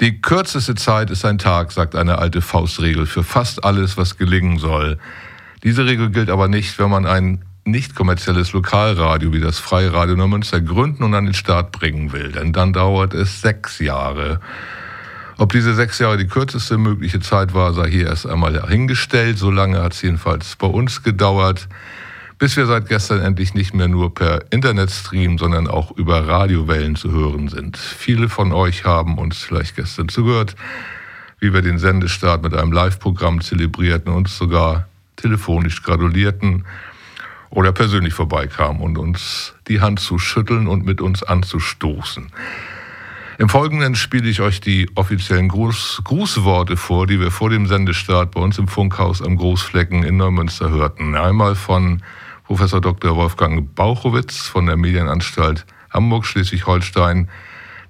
Die kürzeste Zeit ist ein Tag, sagt eine alte Faustregel für fast alles, was gelingen soll. Diese Regel gilt aber nicht, wenn man ein nicht kommerzielles Lokalradio wie das Freie Radio Neumünster gründen und an den Start bringen will, denn dann dauert es sechs Jahre. Ob diese sechs Jahre die kürzeste mögliche Zeit war, sei hier erst einmal dahingestellt. So lange hat es jedenfalls bei uns gedauert, bis wir seit gestern endlich nicht mehr nur per Internetstream, sondern auch über Radiowellen zu hören sind. Viele von euch haben uns vielleicht gestern zugehört, wie wir den Sendestart mit einem Live-Programm zelebrierten und sogar telefonisch gratulierten oder persönlich vorbeikamen und uns die Hand zu schütteln und mit uns anzustoßen. Im Folgenden spiele ich euch die offiziellen Gruß, Grußworte vor, die wir vor dem Sendestart bei uns im Funkhaus am Großflecken in Neumünster hörten. Einmal von Professor Dr. Wolfgang Bauchowitz von der Medienanstalt Hamburg-Schleswig-Holstein,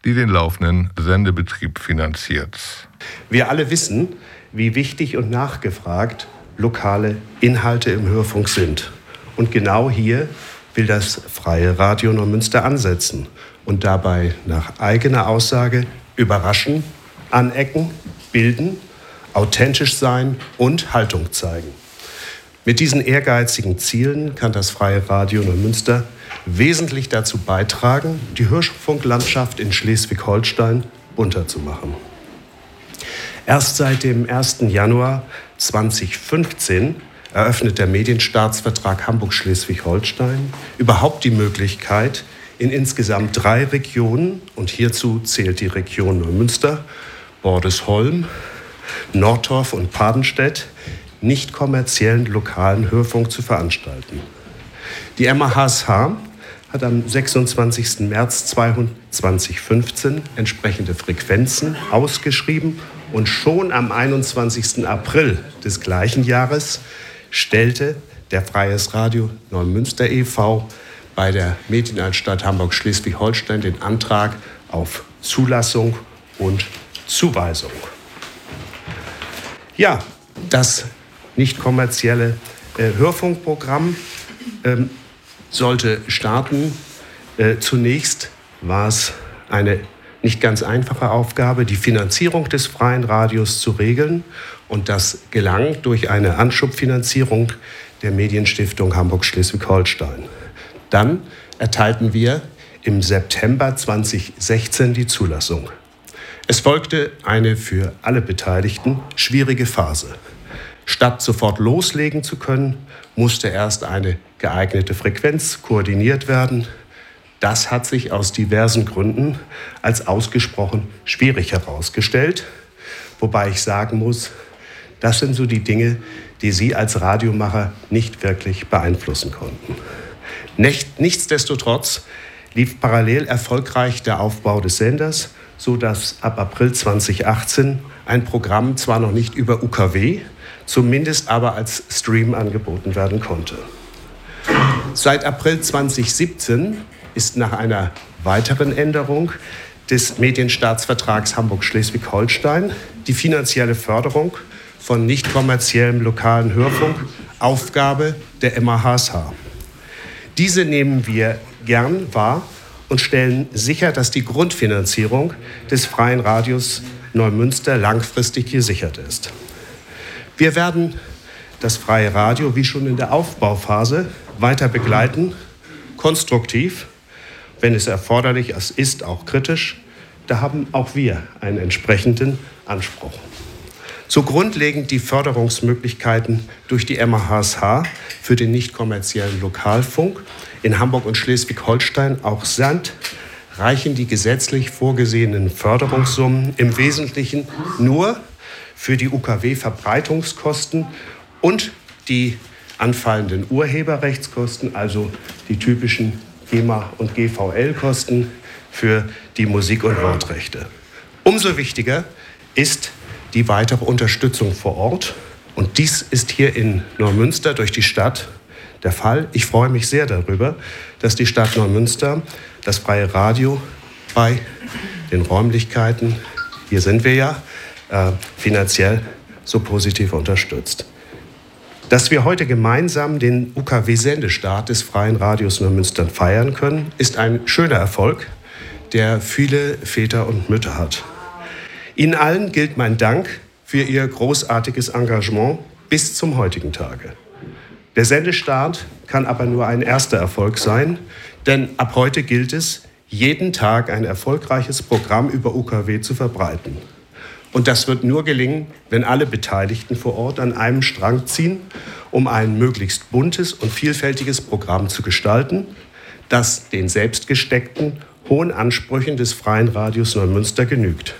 die den laufenden Sendebetrieb finanziert. Wir alle wissen, wie wichtig und nachgefragt lokale Inhalte im Hörfunk sind. Und genau hier will das Freie Radio Neumünster ansetzen und dabei nach eigener Aussage überraschen, anecken, bilden, authentisch sein und Haltung zeigen. Mit diesen ehrgeizigen Zielen kann das Freie Radio Neumünster wesentlich dazu beitragen, die Hörfunklandschaft in Schleswig-Holstein bunter zu machen. Erst seit dem 1. Januar 2015 eröffnet der Medienstaatsvertrag Hamburg-Schleswig-Holstein überhaupt die Möglichkeit, in insgesamt drei Regionen, und hierzu zählt die Region Neumünster, Bordesholm, Nordorf und Padenstedt, nicht kommerziellen lokalen Hörfunk zu veranstalten. Die MAHSH hat am 26. März 2015 entsprechende Frequenzen ausgeschrieben und schon am 21. April des gleichen Jahres stellte der Freies Radio Neumünster e.V bei der Medienanstalt Hamburg-Schleswig-Holstein den Antrag auf Zulassung und Zuweisung. Ja, das nicht kommerzielle äh, Hörfunkprogramm ähm, sollte starten. Äh, zunächst war es eine nicht ganz einfache Aufgabe, die Finanzierung des freien Radios zu regeln. Und das gelang durch eine Anschubfinanzierung der Medienstiftung Hamburg-Schleswig-Holstein. Dann erteilten wir im September 2016 die Zulassung. Es folgte eine für alle Beteiligten schwierige Phase. Statt sofort loslegen zu können, musste erst eine geeignete Frequenz koordiniert werden. Das hat sich aus diversen Gründen als ausgesprochen schwierig herausgestellt, wobei ich sagen muss, das sind so die Dinge, die Sie als Radiomacher nicht wirklich beeinflussen konnten. Nichtsdestotrotz lief parallel erfolgreich der Aufbau des Senders, sodass ab April 2018 ein Programm zwar noch nicht über UKW, zumindest aber als Stream angeboten werden konnte. Seit April 2017 ist nach einer weiteren Änderung des Medienstaatsvertrags Hamburg-Schleswig-Holstein die finanzielle Förderung von nicht kommerziellem lokalen Hörfunk Aufgabe der MAHSH. Diese nehmen wir gern wahr und stellen sicher, dass die Grundfinanzierung des freien Radios Neumünster langfristig gesichert ist. Wir werden das freie Radio wie schon in der Aufbauphase weiter begleiten, konstruktiv, wenn es erforderlich ist, auch kritisch. Da haben auch wir einen entsprechenden Anspruch. So grundlegend die Förderungsmöglichkeiten durch die MHSH für den nicht kommerziellen Lokalfunk in Hamburg und Schleswig-Holstein auch sind, reichen die gesetzlich vorgesehenen Förderungssummen im Wesentlichen nur für die UKW-Verbreitungskosten und die anfallenden Urheberrechtskosten, also die typischen GEMA- und GVL-Kosten für die Musik- und Wortrechte. Umso wichtiger ist die weitere Unterstützung vor Ort. Und dies ist hier in Neumünster durch die Stadt der Fall. Ich freue mich sehr darüber, dass die Stadt Neumünster das freie Radio bei den Räumlichkeiten, hier sind wir ja, äh, finanziell so positiv unterstützt. Dass wir heute gemeinsam den UKW-Sendestart des Freien Radios Neumünster feiern können, ist ein schöner Erfolg, der viele Väter und Mütter hat. Ihnen allen gilt mein Dank für Ihr großartiges Engagement bis zum heutigen Tage. Der Sendestart kann aber nur ein erster Erfolg sein, denn ab heute gilt es, jeden Tag ein erfolgreiches Programm über UKW zu verbreiten. Und das wird nur gelingen, wenn alle Beteiligten vor Ort an einem Strang ziehen, um ein möglichst buntes und vielfältiges Programm zu gestalten, das den selbstgesteckten, hohen Ansprüchen des Freien Radios Neumünster genügt.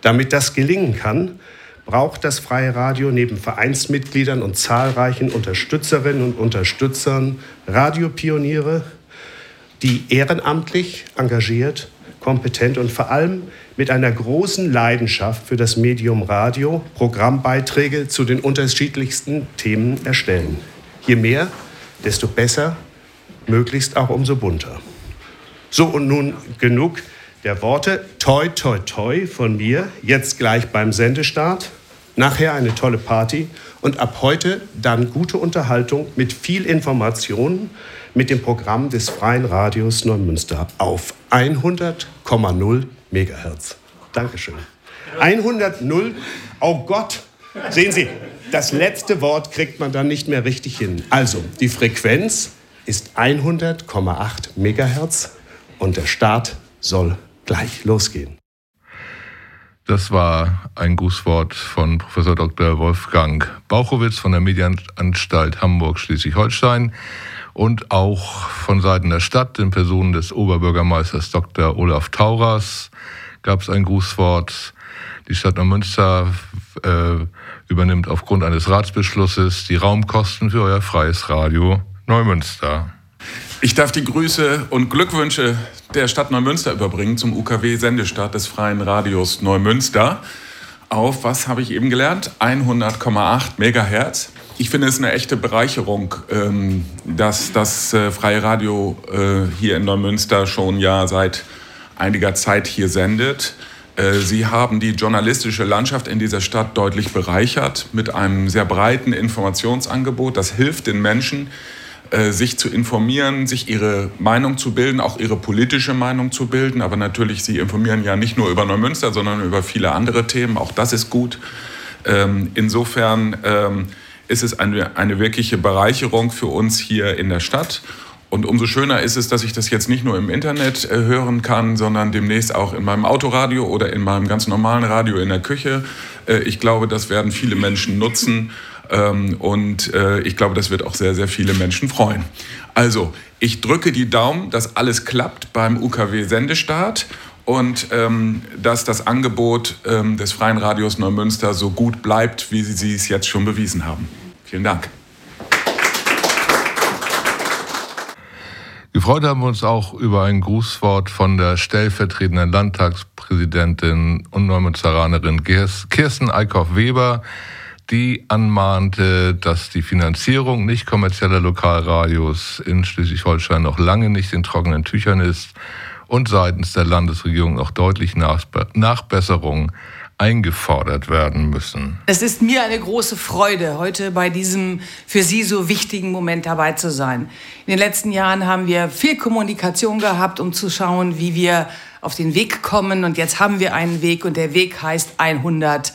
Damit das gelingen kann, braucht das Freie Radio neben Vereinsmitgliedern und zahlreichen Unterstützerinnen und Unterstützern Radiopioniere, die ehrenamtlich engagiert, kompetent und vor allem mit einer großen Leidenschaft für das Medium Radio Programmbeiträge zu den unterschiedlichsten Themen erstellen. Je mehr, desto besser, möglichst auch umso bunter. So und nun genug der Worte. Toi, toi, toi von mir, jetzt gleich beim Sendestart. Nachher eine tolle Party und ab heute dann gute Unterhaltung mit viel Information mit dem Programm des Freien Radios Neumünster auf 100,0 Megahertz. Dankeschön. 100,0, oh Gott, sehen Sie, das letzte Wort kriegt man dann nicht mehr richtig hin. Also, die Frequenz ist 100,8 Megahertz und der Start soll gleich losgehen. Das war ein Grußwort von Professor Dr. Wolfgang Bauchowitz von der Medienanstalt Hamburg-Schleswig-Holstein und auch von Seiten der Stadt in Person des Oberbürgermeisters Dr. Olaf Tauras gab es ein Grußwort. Die Stadt Neumünster äh, übernimmt aufgrund eines Ratsbeschlusses die Raumkosten für euer freies Radio Neumünster. Ich darf die Grüße und Glückwünsche der Stadt Neumünster überbringen zum UKW-Sendestart des Freien Radios Neumünster auf, was habe ich eben gelernt, 100,8 Megahertz. Ich finde es eine echte Bereicherung, ähm, dass das äh, Freie Radio äh, hier in Neumünster schon ja seit einiger Zeit hier sendet. Äh, Sie haben die journalistische Landschaft in dieser Stadt deutlich bereichert mit einem sehr breiten Informationsangebot. Das hilft den Menschen, sich zu informieren, sich ihre Meinung zu bilden, auch ihre politische Meinung zu bilden. Aber natürlich, Sie informieren ja nicht nur über Neumünster, sondern über viele andere Themen. Auch das ist gut. Ähm, insofern ähm, ist es eine, eine wirkliche Bereicherung für uns hier in der Stadt. Und umso schöner ist es, dass ich das jetzt nicht nur im Internet äh, hören kann, sondern demnächst auch in meinem Autoradio oder in meinem ganz normalen Radio in der Küche. Äh, ich glaube, das werden viele Menschen nutzen. Ähm, und äh, ich glaube, das wird auch sehr, sehr viele Menschen freuen. Also, ich drücke die Daumen, dass alles klappt beim UKW-Sendestart und ähm, dass das Angebot ähm, des Freien Radios Neumünster so gut bleibt, wie Sie es jetzt schon bewiesen haben. Vielen Dank. Gefreut haben wir uns auch über ein Grußwort von der stellvertretenden Landtagspräsidentin und Neumünsteranerin Kirsten Eickhoff-Weber, die anmahnte, dass die Finanzierung nicht kommerzieller Lokalradios in Schleswig-Holstein noch lange nicht in trockenen Tüchern ist und seitens der Landesregierung noch deutlich Nachbesserungen eingefordert werden müssen. Es ist mir eine große Freude, heute bei diesem für Sie so wichtigen Moment dabei zu sein. In den letzten Jahren haben wir viel Kommunikation gehabt, um zu schauen, wie wir auf den Weg kommen. Und jetzt haben wir einen Weg und der Weg heißt 100,8.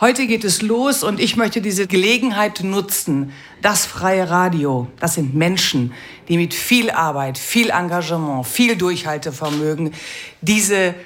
Heute geht es los und ich möchte diese Gelegenheit nutzen. Das freie Radio, das sind Menschen, die mit viel Arbeit, viel Engagement, viel Durchhaltevermögen diese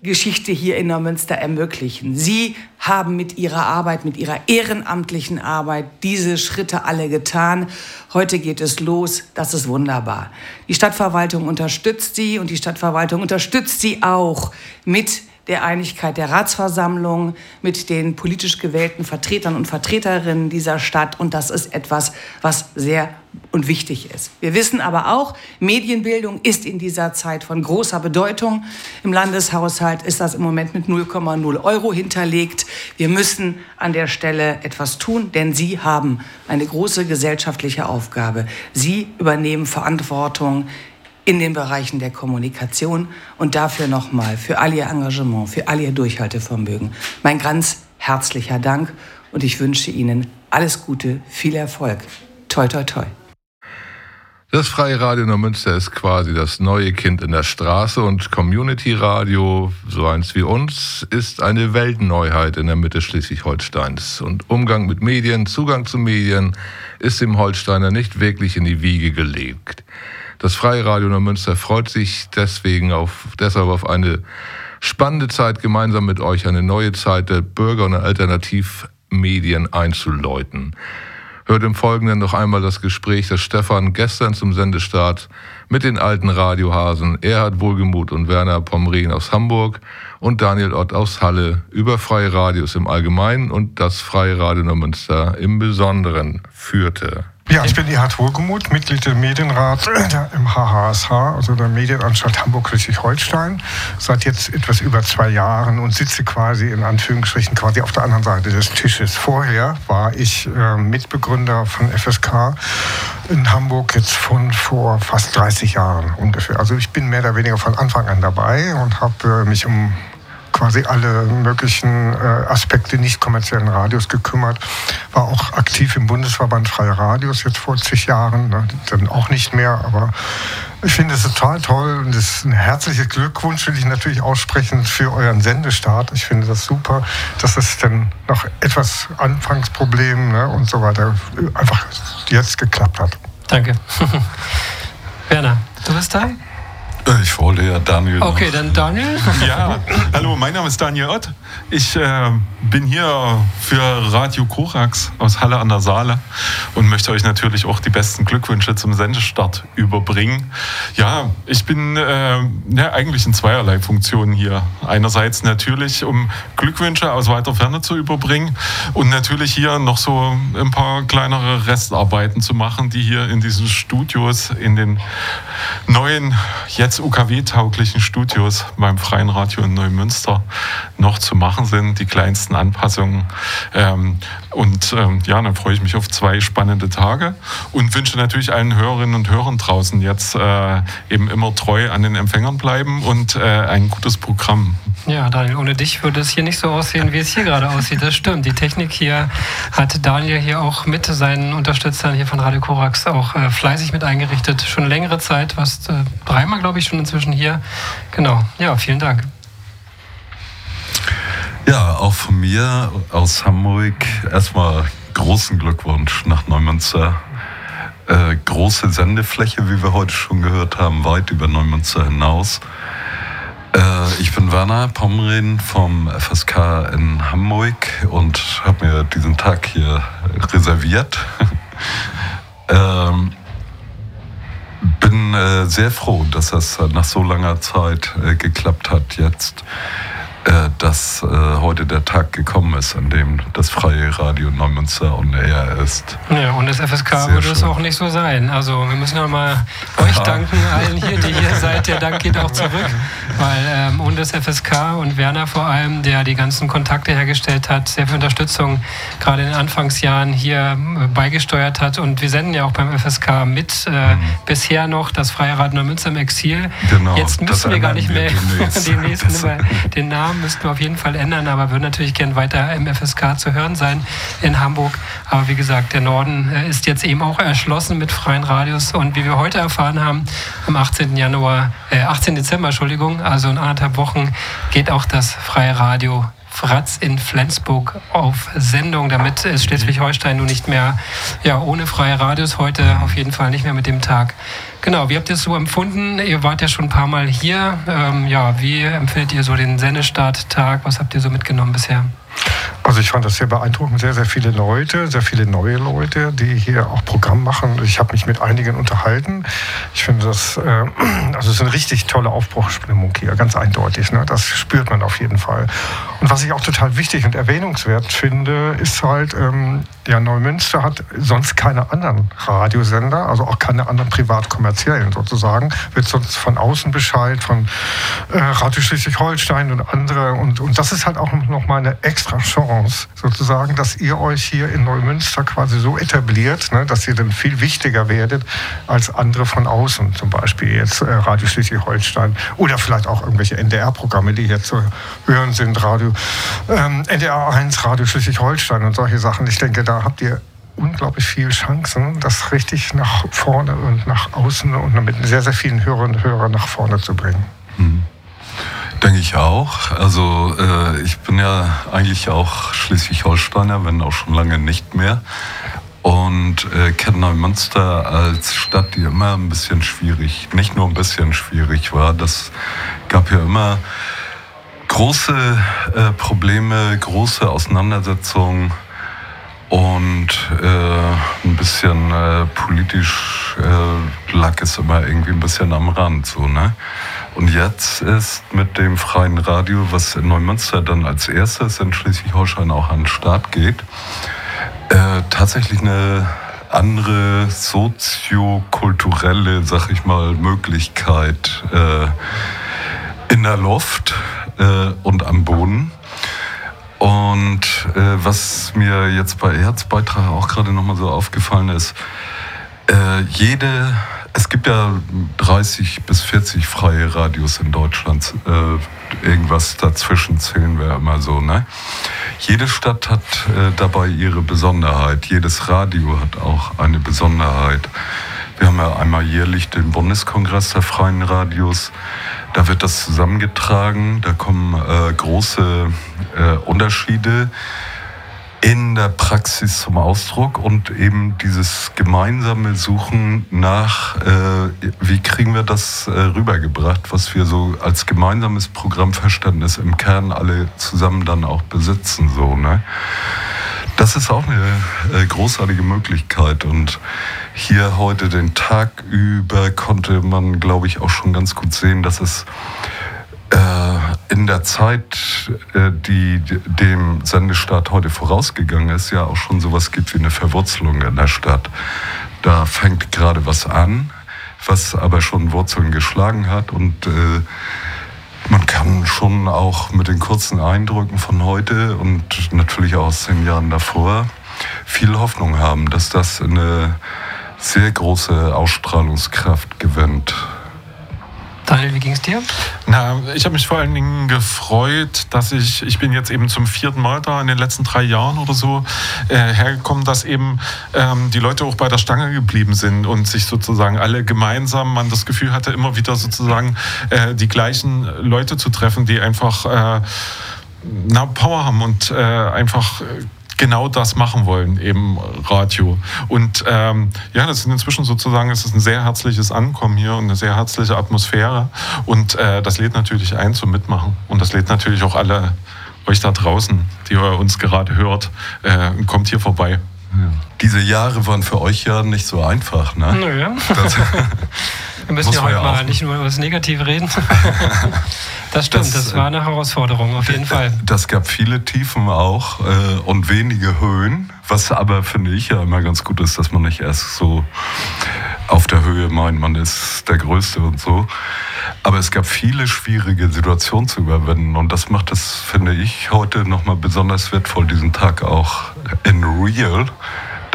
Geschichte hier in Neumünster ermöglichen. Sie haben mit ihrer Arbeit, mit ihrer ehrenamtlichen Arbeit diese Schritte alle getan. Heute geht es los. Das ist wunderbar. Die Stadtverwaltung unterstützt sie und die Stadtverwaltung unterstützt sie auch mit der Einigkeit der Ratsversammlung mit den politisch gewählten Vertretern und Vertreterinnen dieser Stadt. Und das ist etwas, was sehr und wichtig ist. Wir wissen aber auch, Medienbildung ist in dieser Zeit von großer Bedeutung. Im Landeshaushalt ist das im Moment mit 0,0 Euro hinterlegt. Wir müssen an der Stelle etwas tun, denn Sie haben eine große gesellschaftliche Aufgabe. Sie übernehmen Verantwortung in den Bereichen der Kommunikation und dafür nochmal für all Ihr Engagement, für all Ihr Durchhaltevermögen. Mein ganz herzlicher Dank und ich wünsche Ihnen alles Gute, viel Erfolg. Toi, toi, toi. Das Freie Radio Neumünster ist quasi das neue Kind in der Straße und Community Radio, so eins wie uns, ist eine Weltneuheit in der Mitte Schleswig-Holsteins. Und Umgang mit Medien, Zugang zu Medien ist dem Holsteiner nicht wirklich in die Wiege gelegt. Das Freie Radio Neumünster freut sich deswegen auf, deshalb auf eine spannende Zeit gemeinsam mit euch, eine neue Zeit der Bürger- und Alternativmedien einzuläuten. Hört im Folgenden noch einmal das Gespräch, das Stefan gestern zum Sendestart mit den alten Radiohasen Erhard Wohlgemuth und Werner Pomrin aus Hamburg und Daniel Ott aus Halle über freie Radios im Allgemeinen und das Freie Radio Neumünster im Besonderen führte. Ja, ich bin Erhard Wohlgemuth, Mitglied des Medienrats im HHSH, also der Medienanstalt Hamburg-Schleswig-Holstein, seit jetzt etwas über zwei Jahren und sitze quasi in Anführungsstrichen quasi auf der anderen Seite des Tisches. Vorher war ich äh, Mitbegründer von FSK in Hamburg jetzt von vor fast 30 Jahren ungefähr. Also ich bin mehr oder weniger von Anfang an dabei und habe äh, mich um quasi alle möglichen äh, Aspekte nicht kommerziellen Radios gekümmert. War auch aktiv im Bundesverband Freie Radios jetzt vor zig Jahren, ne, dann auch nicht mehr, aber ich finde es total toll und ist ein herzliches Glückwunsch, will ich natürlich aussprechen für euren Sendestart. Ich finde das super, dass es dann noch etwas Anfangsproblem ne, und so weiter einfach jetzt geklappt hat. Danke. Werner, du bist da? Ich wollte ja Daniel. Okay, dann Daniel. Ja, hallo, mein Name ist Daniel Ott. Ich äh, bin hier für Radio Korax aus Halle an der Saale und möchte euch natürlich auch die besten Glückwünsche zum Sendestart überbringen. Ja, ich bin äh, ja, eigentlich in zweierlei Funktionen hier. Einerseits natürlich, um Glückwünsche aus weiter Ferne zu überbringen und natürlich hier noch so ein paar kleinere Restarbeiten zu machen, die hier in diesen Studios, in den neuen, jetzt UKW-tauglichen Studios beim Freien Radio in Neumünster noch zu machen sind, die kleinsten Anpassungen. Ähm, und ähm, ja, dann freue ich mich auf zwei spannende Tage und wünsche natürlich allen Hörerinnen und Hörern draußen jetzt äh, eben immer treu an den Empfängern bleiben und äh, ein gutes Programm. Ja, Daniel, ohne dich würde es hier nicht so aussehen, wie es hier gerade aussieht. Das stimmt. Die Technik hier hat Daniel hier auch mit seinen Unterstützern hier von Radio Korax auch äh, fleißig mit eingerichtet. Schon längere Zeit, was äh, dreimal, glaube ich, schon inzwischen hier. Genau. Ja, vielen Dank. Ja, auch von mir aus Hamburg erstmal großen Glückwunsch nach Neumünster. Äh, große Sendefläche, wie wir heute schon gehört haben, weit über Neumünster hinaus. Äh, ich bin Werner Pommerin vom FSK in Hamburg und habe mir diesen Tag hier reserviert. ähm, bin äh, sehr froh, dass das nach so langer Zeit äh, geklappt hat jetzt. Äh, dass äh, heute der Tag gekommen ist, an dem das freie Radio Neumünster on Air ist. Ja, und das FSK Sehr würde schön. es auch nicht so sein. Also wir müssen nochmal euch danken, allen hier, die hier seid. Der Dank geht auch zurück, weil ähm, ohne das FSK und Werner vor allem, der die ganzen Kontakte hergestellt hat, sehr viel Unterstützung gerade in den Anfangsjahren hier äh, beigesteuert hat. Und wir senden ja auch beim FSK mit, äh, mhm. bisher noch das Freie Radio Neumünster im Exil. Genau, Jetzt müssen wir gar nicht mehr demnächst, demnächst den Namen müssten wir auf jeden Fall ändern, aber würden natürlich gern weiter im FSK zu hören sein in Hamburg. Aber wie gesagt, der Norden äh, ist jetzt eben auch erschlossen mit freien Radios und wie wir heute erfahren haben, am 18. Januar, äh, 18. Dezember, Entschuldigung, also in anderthalb Wochen geht auch das freie Radio Fratz in Flensburg auf Sendung. Damit ist Schleswig-Holstein nun nicht mehr ja, ohne freie Radios. Heute auf jeden Fall nicht mehr mit dem Tag. Genau, wie habt ihr es so empfunden? Ihr wart ja schon ein paar Mal hier. Ähm, ja, wie empfindet ihr so den Sendestarttag? Was habt ihr so mitgenommen bisher? Also ich fand das sehr beeindruckend, sehr, sehr viele Leute, sehr viele neue Leute, die hier auch Programm machen. Ich habe mich mit einigen unterhalten. Ich finde das, äh, also es ist eine richtig tolle Aufbruchsstimmung hier, ganz eindeutig. Ne? Das spürt man auf jeden Fall. Und was ich auch total wichtig und erwähnungswert finde, ist halt, ähm, ja, Neumünster hat sonst keine anderen Radiosender, also auch keine anderen privat-kommerziellen sozusagen. Wird sonst von außen Bescheid, von äh, Radio Schleswig-Holstein und andere. Und, und das ist halt auch nochmal eine extra Chance, sozusagen, dass ihr euch hier in Neumünster quasi so etabliert, ne, dass ihr dann viel wichtiger werdet als andere von außen, zum Beispiel jetzt äh, Radio Schleswig-Holstein oder vielleicht auch irgendwelche NDR-Programme, die hier zu hören sind, Radio ähm, NDR 1, Radio Schleswig-Holstein und solche Sachen. Ich denke, da habt ihr unglaublich viele Chancen, das richtig nach vorne und nach außen und mit sehr, sehr vielen Hörerinnen und Hörern nach vorne zu bringen. Mhm. Denke ich auch. Also äh, ich bin ja eigentlich auch Schleswig-Holsteiner, wenn auch schon lange nicht mehr. Und äh, kenne Neumünster als Stadt, die immer ein bisschen schwierig, nicht nur ein bisschen schwierig war. Das gab ja immer große äh, Probleme, große Auseinandersetzungen und äh, ein bisschen äh, politisch äh, lag es immer irgendwie ein bisschen am Rand. So, ne? Und jetzt ist mit dem freien Radio, was in Neumünster dann als erstes in Schleswig-Holstein auch an den Start geht, äh, tatsächlich eine andere soziokulturelle, sag ich mal, Möglichkeit äh, in der Luft äh, und am Boden. Und äh, was mir jetzt bei Herzbeitrag auch gerade nochmal so aufgefallen ist, äh, jede, es gibt ja 30 bis 40 freie Radios in Deutschland, äh, irgendwas dazwischen zählen wir immer so. Ne? Jede Stadt hat äh, dabei ihre Besonderheit, jedes Radio hat auch eine Besonderheit. Wir haben ja einmal jährlich den Bundeskongress der freien Radios. Da wird das zusammengetragen, da kommen äh, große äh, Unterschiede in der Praxis zum Ausdruck und eben dieses gemeinsame Suchen nach, äh, wie kriegen wir das äh, rübergebracht, was wir so als gemeinsames Programmverständnis im Kern alle zusammen dann auch besitzen. So, ne? Das ist auch eine äh, großartige Möglichkeit und hier heute den Tag über konnte man, glaube ich, auch schon ganz gut sehen, dass es äh, in der Zeit, äh, die dem Sendestart heute vorausgegangen ist, ja auch schon sowas gibt wie eine Verwurzelung in der Stadt. Da fängt gerade was an, was aber schon Wurzeln geschlagen hat und äh, man kann schon auch mit den kurzen Eindrücken von heute und natürlich auch aus den Jahren davor viel Hoffnung haben, dass das eine sehr große Ausstrahlungskraft gewinnt. Daniel, wie ging es dir? Na, ich habe mich vor allen Dingen gefreut, dass ich, ich bin jetzt eben zum vierten Mal da in den letzten drei Jahren oder so äh, hergekommen, dass eben ähm, die Leute auch bei der Stange geblieben sind und sich sozusagen alle gemeinsam man das Gefühl hatte, immer wieder sozusagen äh, die gleichen Leute zu treffen, die einfach äh, na, Power haben und äh, einfach genau das machen wollen, eben Radio. Und ähm, ja, das ist inzwischen sozusagen, es ist ein sehr herzliches Ankommen hier und eine sehr herzliche Atmosphäre. Und äh, das lädt natürlich ein zum Mitmachen. Und das lädt natürlich auch alle euch da draußen, die ihr uns gerade hört, äh, kommt hier vorbei. Ja. Diese Jahre waren für euch ja nicht so einfach, ne? Naja. Wir müssen ja heute mal nicht nur über das Negative reden. das stimmt, das, das, war eine Herausforderung, auf jeden Fall. Das gab viele Tiefen auch äh, und wenige Höhen, was aber, finde ich, ja immer ganz gut ist, dass man nicht erst so auf der Höhe meint, man ist der Größte und so. Aber es gab viele schwierige Situationen zu überwinden und das macht es, finde ich, heute nochmal besonders wertvoll, diesen Tag auch in real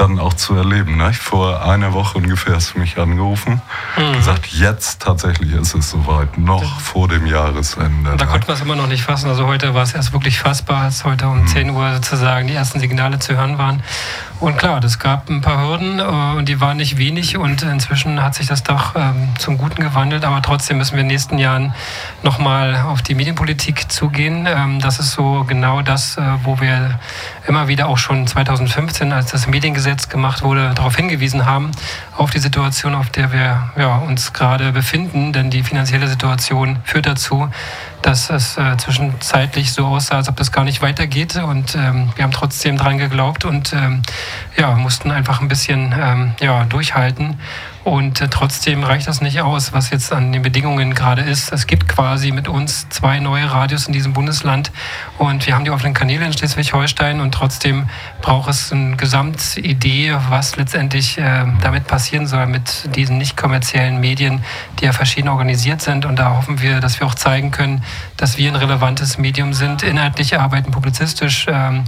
dann auch zu erleben. Ne? Vor einer Woche ungefähr hast du mich angerufen mhm. gesagt, jetzt tatsächlich ist es soweit, noch ja. vor dem Jahresende. Da ne? konnten wir es immer noch nicht fassen. Also heute war es erst wirklich fassbar, als heute um mhm. 10 Uhr sozusagen die ersten Signale zu hören waren. Und klar, das gab ein paar Hürden äh, und die waren nicht wenig und inzwischen hat sich das doch ähm, zum Guten gewandelt. Aber trotzdem müssen wir in den nächsten Jahren nochmal auf die Medienpolitik zugehen. Ähm, das ist so genau das, äh, wo wir immer wieder auch schon 2015, als das Mediengesetz gemacht wurde, darauf hingewiesen haben, auf die Situation, auf der wir ja, uns gerade befinden. Denn die finanzielle Situation führt dazu, dass es äh, zwischenzeitlich so aussah, als ob das gar nicht weitergeht. Und ähm, wir haben trotzdem dran geglaubt und ähm, ja, mussten einfach ein bisschen ähm, ja, durchhalten. Und äh, trotzdem reicht das nicht aus, was jetzt an den Bedingungen gerade ist. Es gibt quasi mit uns zwei neue Radios in diesem Bundesland und wir haben die offenen Kanäle in Schleswig-Holstein und trotzdem braucht es eine Gesamtidee, was letztendlich äh, damit passieren soll mit diesen nicht kommerziellen Medien, die ja verschieden organisiert sind. Und da hoffen wir, dass wir auch zeigen können, dass wir ein relevantes Medium sind, inhaltlich arbeiten, publizistisch ähm,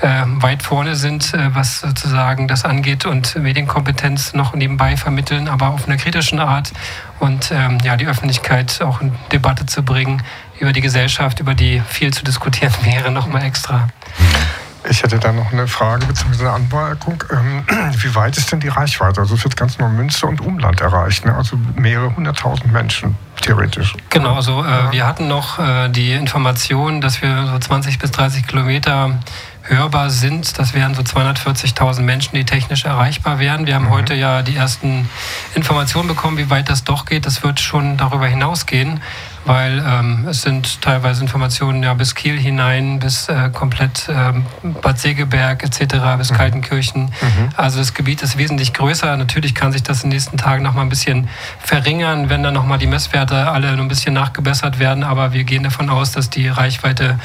äh, weit vorne sind, äh, was sozusagen das angeht und Medienkompetenz noch nebenbei vermitteln, aber auf einer kritischen Art und ähm, ja, die Öffentlichkeit auch in Debatte zu bringen über die Gesellschaft, über die viel zu diskutieren wäre, nochmal extra. Ich hätte da noch eine Frage bzw. eine Anmerkung. Ähm, wie weit ist denn die Reichweite? Also es wird ganz Neumünster und Umland erreicht, ne? also mehrere hunderttausend Menschen theoretisch. Genau, also äh, wir hatten noch äh, die Information, dass wir so 20 bis 30 Kilometer hörbar sind. Das wären so 240.000 Menschen, die technisch erreichbar wären. Wir haben mhm. heute ja die ersten Informationen bekommen, wie weit das doch geht. Das wird schon darüber hinausgehen, weil ähm, es sind teilweise Informationen ja bis Kiel hinein, bis äh, komplett ähm, Bad Segeberg etc., bis mhm. Kaltenkirchen. Mhm. Also das Gebiet ist wesentlich größer. Natürlich kann sich das in den nächsten Tagen noch mal ein bisschen verringern, wenn dann noch mal die Messwerte alle ein bisschen nachgebessert werden. Aber wir gehen davon aus, dass die Reichweite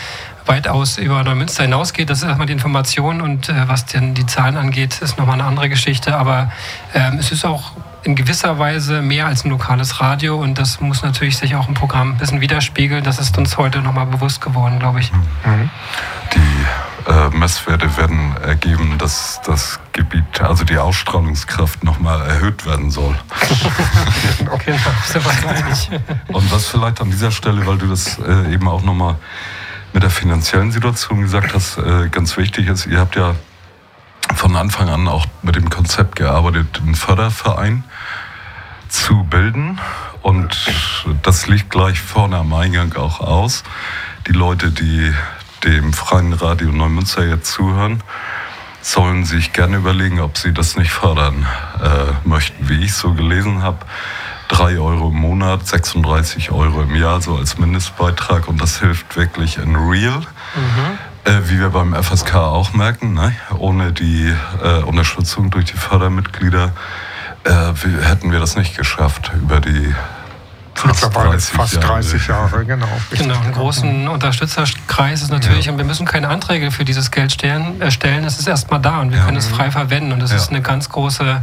weitaus über Neumünster hinausgeht. Das ist erstmal die Information und äh, was denn die Zahlen angeht, ist nochmal eine andere Geschichte. Aber ähm, es ist auch in gewisser Weise mehr als ein lokales Radio und das muss natürlich sich auch im Programm ein bisschen widerspiegeln. Das ist uns heute nochmal bewusst geworden, glaube ich. Mhm. Die äh, Messwerte werden ergeben, dass das Gebiet, also die Ausstrahlungskraft nochmal erhöht werden soll. okay, sehr wahrscheinlich. Und was vielleicht an dieser Stelle, weil du das äh, eben auch nochmal mit der finanziellen Situation gesagt hast, äh, ganz wichtig ist, ihr habt ja von Anfang an auch mit dem Konzept gearbeitet, einen Förderverein zu bilden. Und das liegt gleich vorne am Eingang auch aus. Die Leute, die dem Freien Radio Neumünster jetzt zuhören, sollen sich gerne überlegen, ob sie das nicht fördern äh, möchten. Wie ich so gelesen habe, 3 Euro im Monat, 36 Euro im Jahr, so als Mindestbeitrag. Und das hilft wirklich in real. Mhm. Äh, wie wir beim FSK auch merken, ne? ohne die äh, Unterstützung durch die Fördermitglieder äh, hätten wir das nicht geschafft über die Mittlerweile fast 30 Jahre, Jahre genau. Genau, einen großen Unterstützerkreis ist natürlich, ja. und wir müssen keine Anträge für dieses Geld stellen. Äh, stellen. Es ist erstmal da und wir ja. können es frei verwenden. Und das ja. ist eine ganz große,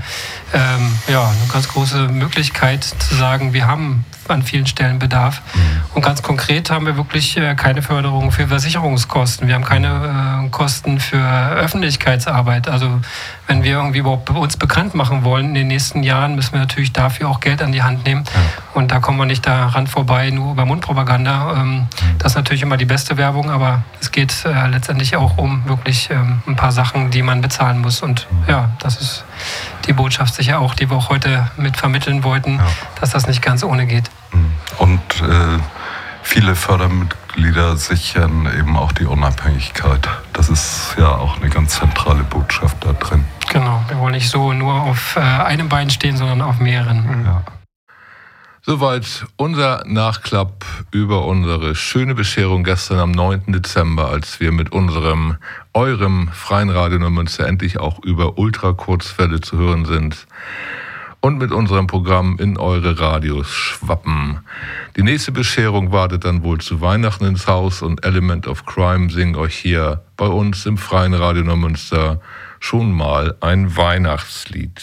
ähm, ja, eine ganz große Möglichkeit zu sagen, wir haben an vielen Stellen Bedarf. Mhm. Und ganz konkret haben wir wirklich äh, keine Förderung für Versicherungskosten. Wir haben keine äh, Kosten für Öffentlichkeitsarbeit. Also wenn wir irgendwie überhaupt uns bekannt machen wollen in den nächsten Jahren, müssen wir natürlich dafür auch Geld an die Hand nehmen. Ja. Und da kommen wir nicht daran vorbei, nur über Mundpropaganda. Ähm. Das ist natürlich immer die beste Werbung, aber es geht äh, letztendlich auch um wirklich ähm, ein paar Sachen, die man bezahlen muss. Und ja, das ist die Botschaft sicher auch, die wir auch heute mit vermitteln wollten, ja. dass das nicht ganz ohne geht. Mhm. Und äh, viele Fördermitglieder sichern eben auch die Unabhängigkeit. Das ist ja auch eine ganz zentrale Botschaft da drin. Genau, wir wollen nicht so nur auf äh, einem Bein stehen, sondern auf mehreren. Ja. Soweit unser Nachklapp über unsere schöne Bescherung gestern am 9. Dezember, als wir mit unserem, eurem freien Radio Neumünster endlich auch über Ultrakurzfälle zu hören sind und mit unserem Programm in eure Radios schwappen. Die nächste Bescherung wartet dann wohl zu Weihnachten ins Haus und Element of Crime singen euch hier bei uns im freien Radio Neumünster schon mal ein Weihnachtslied.